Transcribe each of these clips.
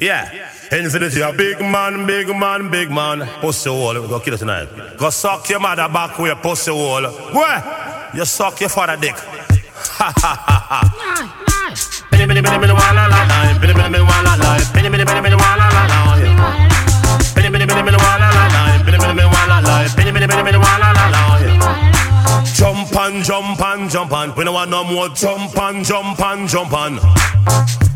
Yeah. Infinity, a big man, big man, big man. Pussy hole, we go kill it tonight. Go suck your mother back with your pussy hole. Where? You suck your father dick. Ha ha ha ha. And jump and jump and we don't want no more jump and jump and jump and.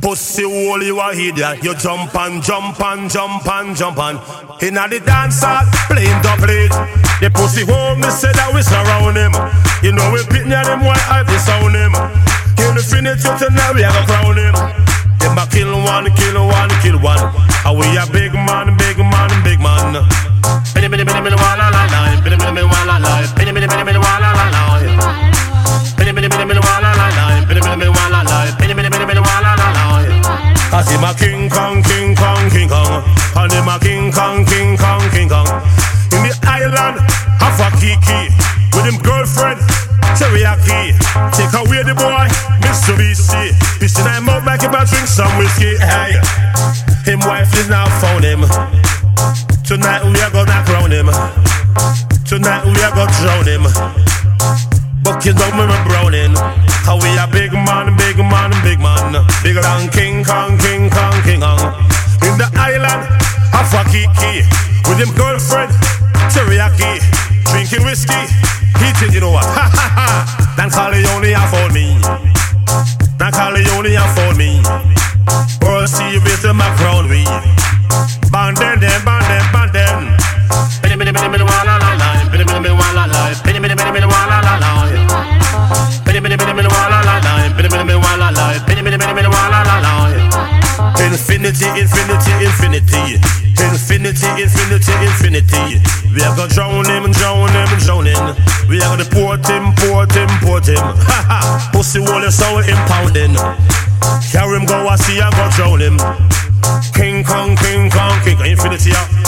Pussy you a idiot. You jump and jump and jump and jump and. Inna the dance hall, playing double it. The pussy hole, me say that we surround him. You know we pitting at him, why I disown him. Infinity tonight, we have a crown him. Them a kill one, kill one, kill one. And we a big man, big man, big man. La, bini bini bini wala la, bini bini bini bini wala la la. Cause him a King Kong, King Kong, King Kong, him a King Kong, King Kong, King Kong. In the island of a Kiki, with him girlfriend. Teriyaki, take away the boy, Mr. BC. Pissing him out like about drink some whiskey. Hey, him wife is now found him. Tonight we are gonna crown him. Tonight we are gonna drown him. Buckets up me browning. How we a big man, big man, big man. Bigger than King Kong, King Kong, King Kong. In the island of Waikiki. With him girlfriend, teriyaki. Drinking whiskey. Eating, you know what? Ha ha ha. Don Corleone afford me. Don Corleone afford me. World Series to my crown we. Band them, them, band them, band them. Bini bini bini bini wala la la. Bini bini bini wala la. Bini bini bini bini wala la la. Bini bini bini bini Infinity, infinity, infinity. Infinity, infinity, infinity. We are gonna drown him, drown him, drown him. We are gonna port him, port him, port him. Ha ha. Pussy wall is so impounding. Carry him, go, I see, I go drown him. King Kong, King Kong, King Kong, infinity, yeah.